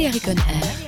Valérie Conner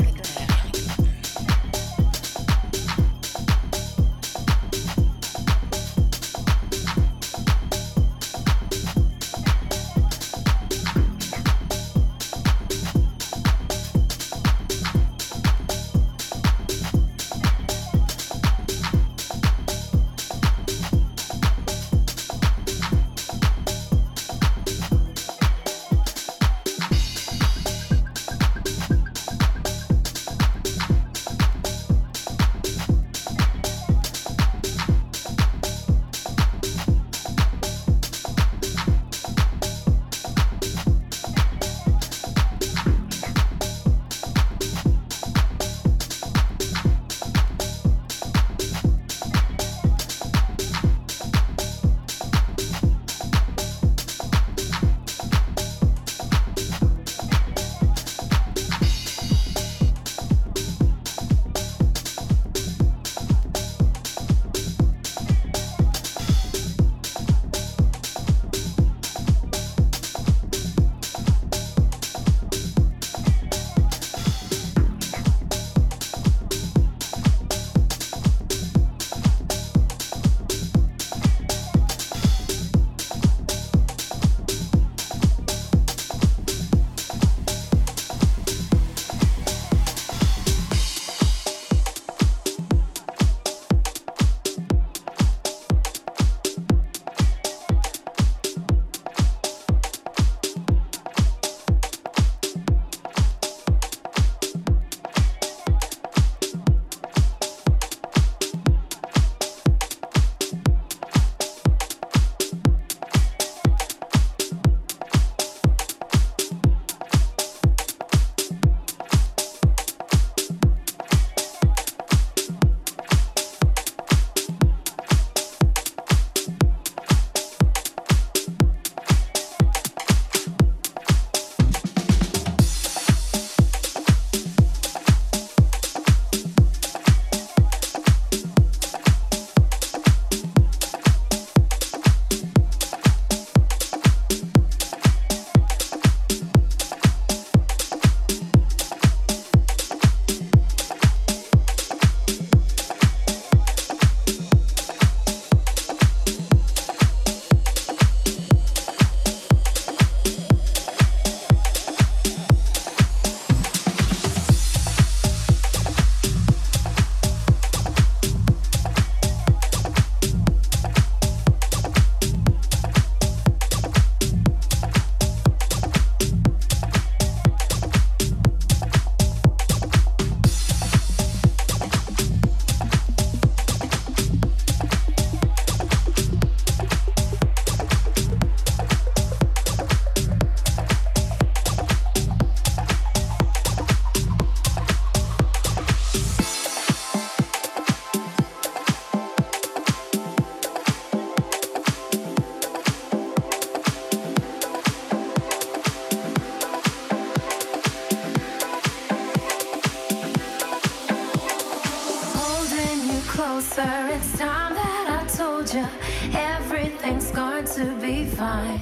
Sir, it's time that I told you everything's going to be fine.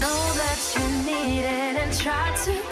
Know that you need it and try to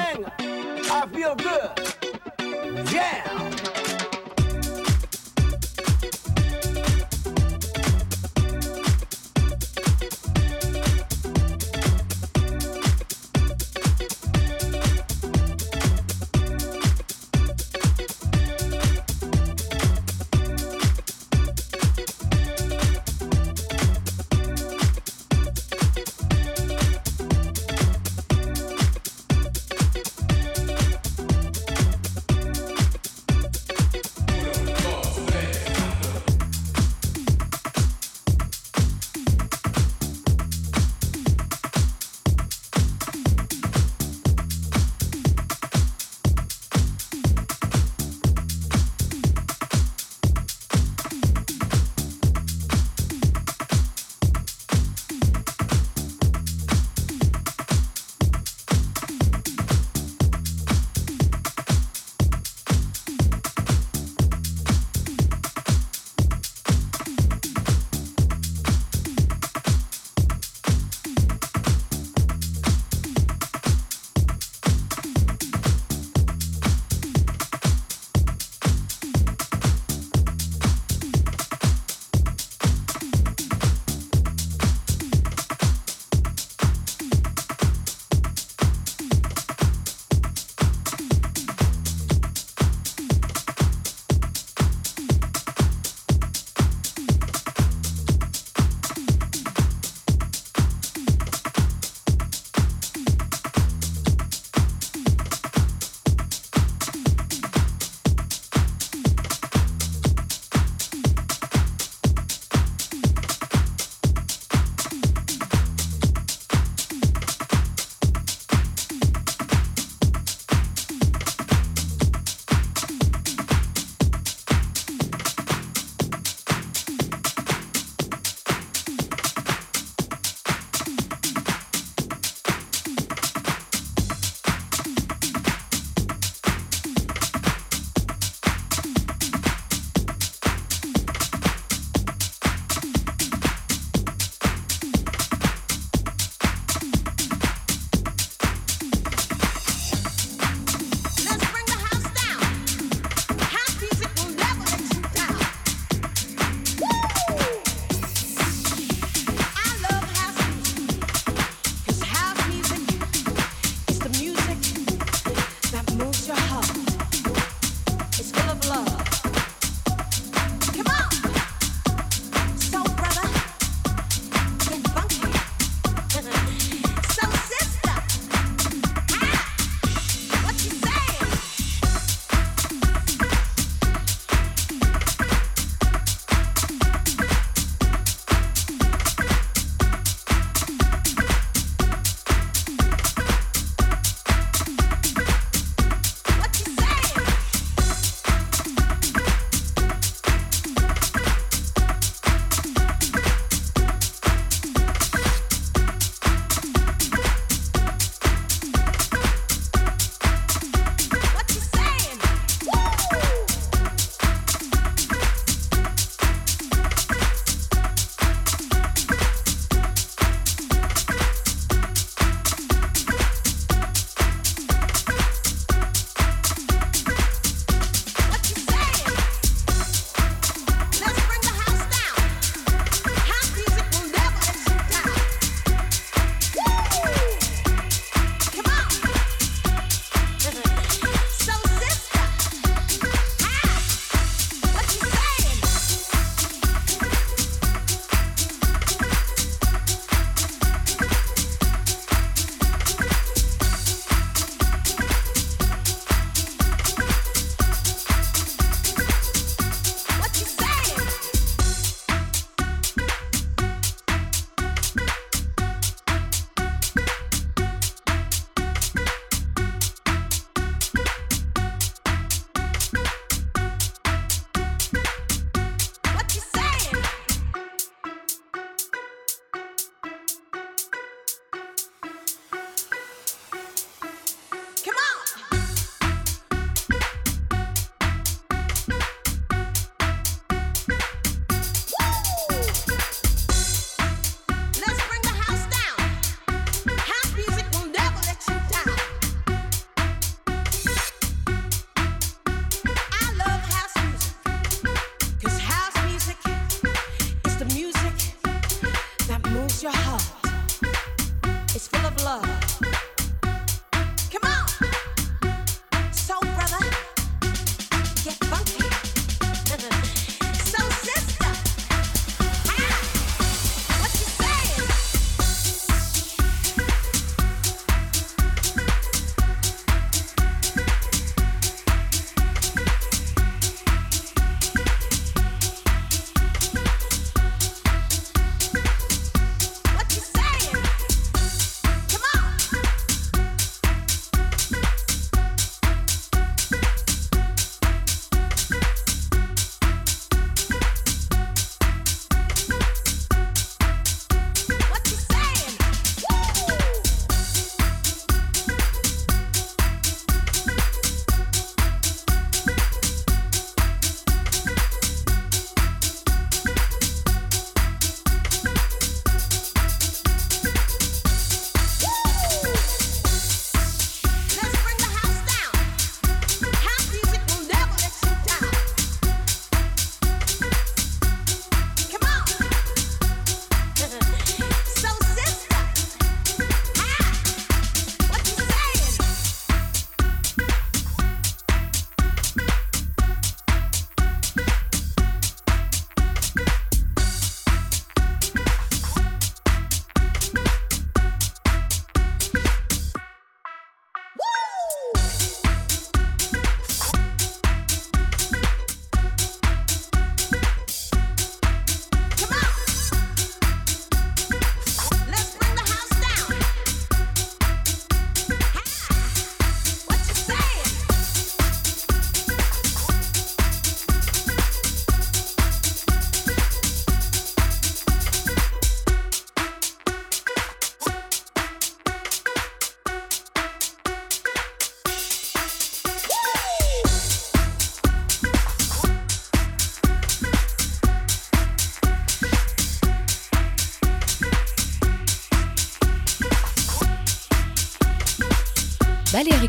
thing. I feel good. Yeah.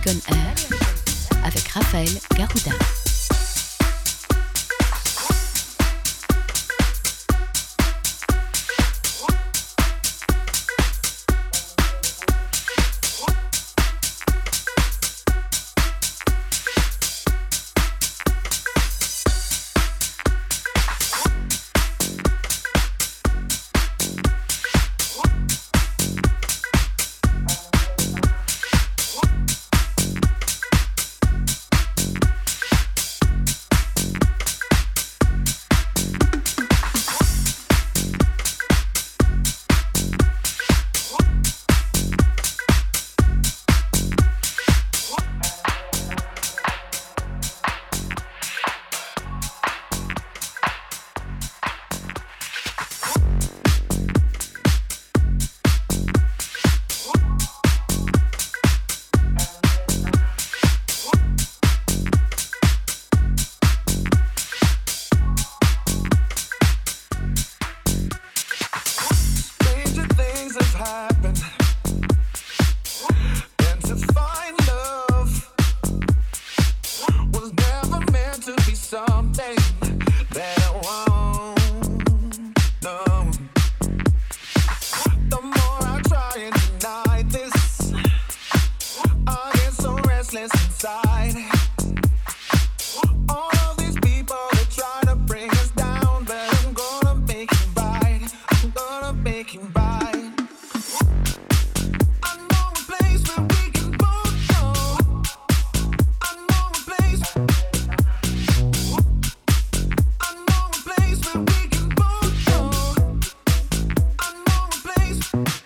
Air avec Raphaël Garouda. We'll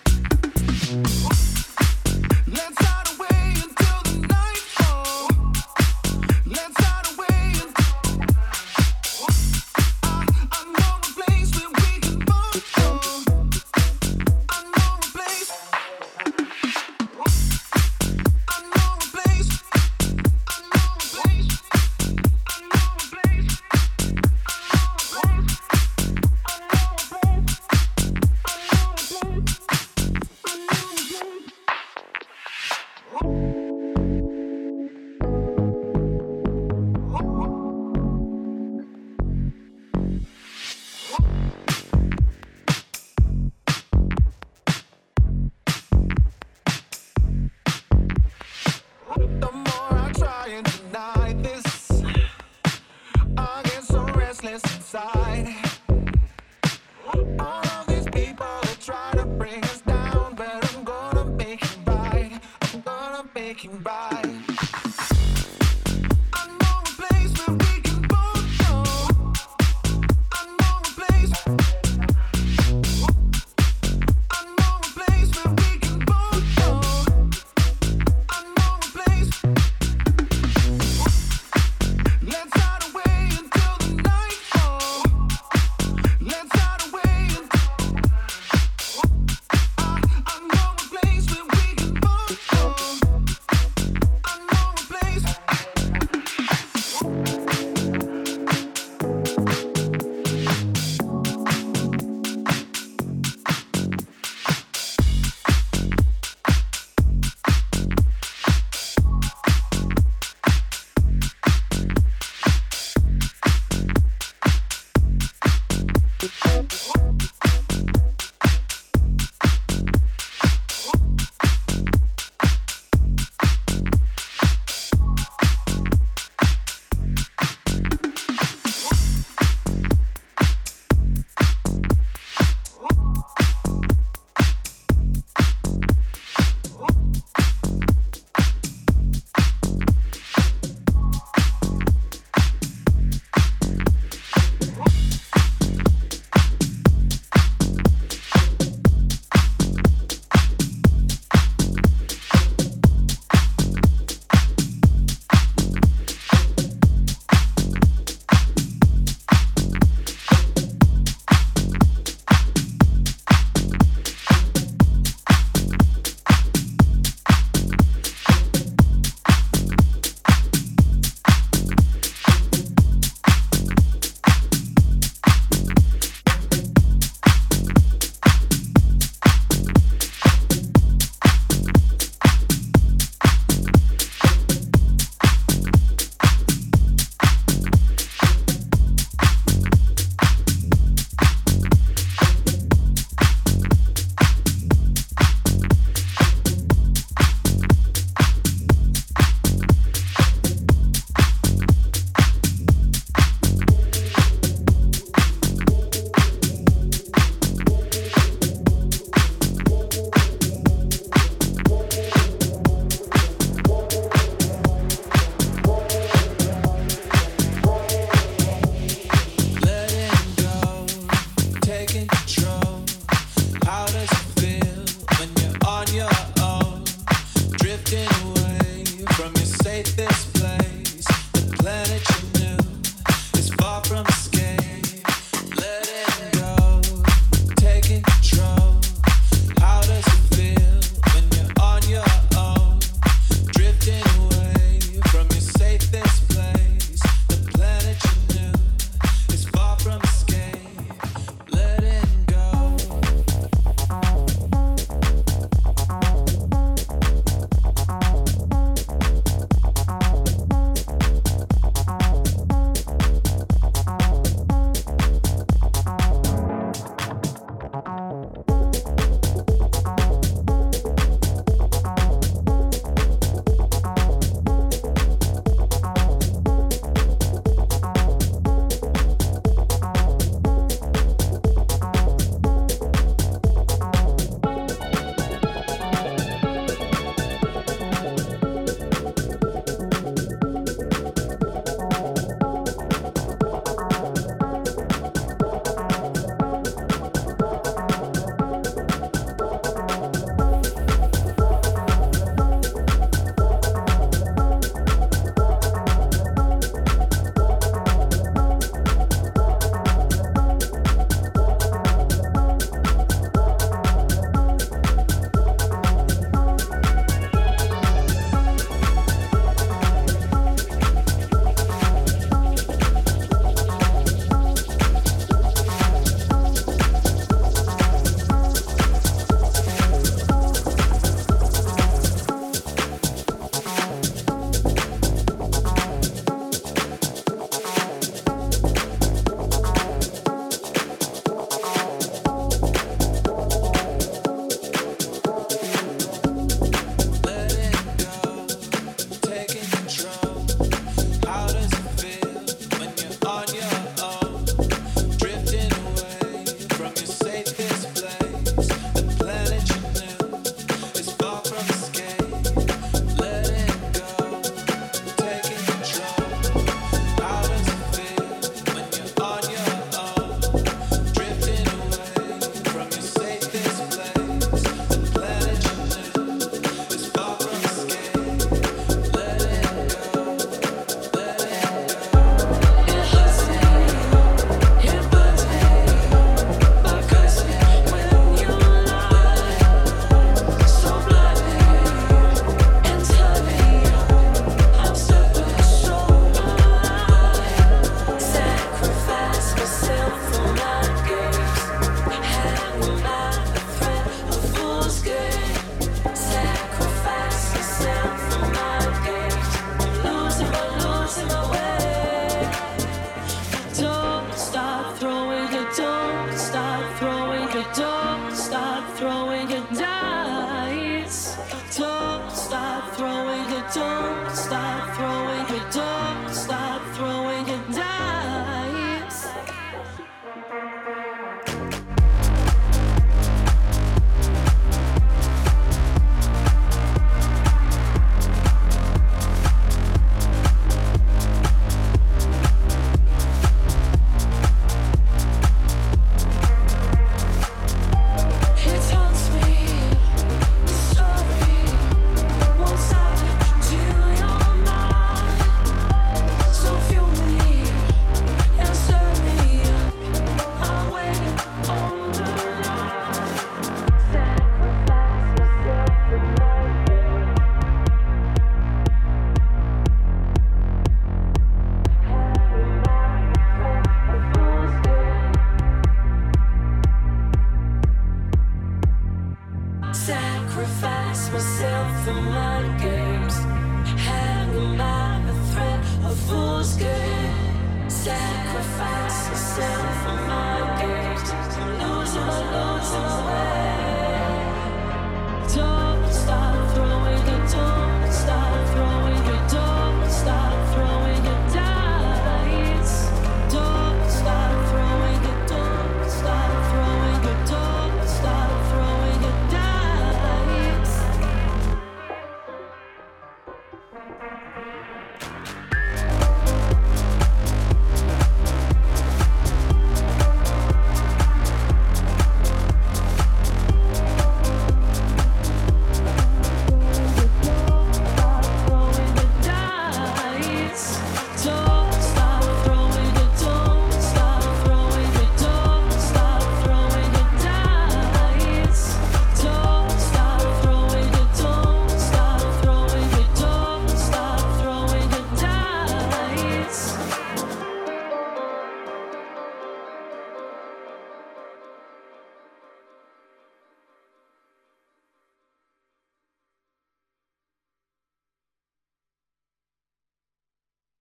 Yeah.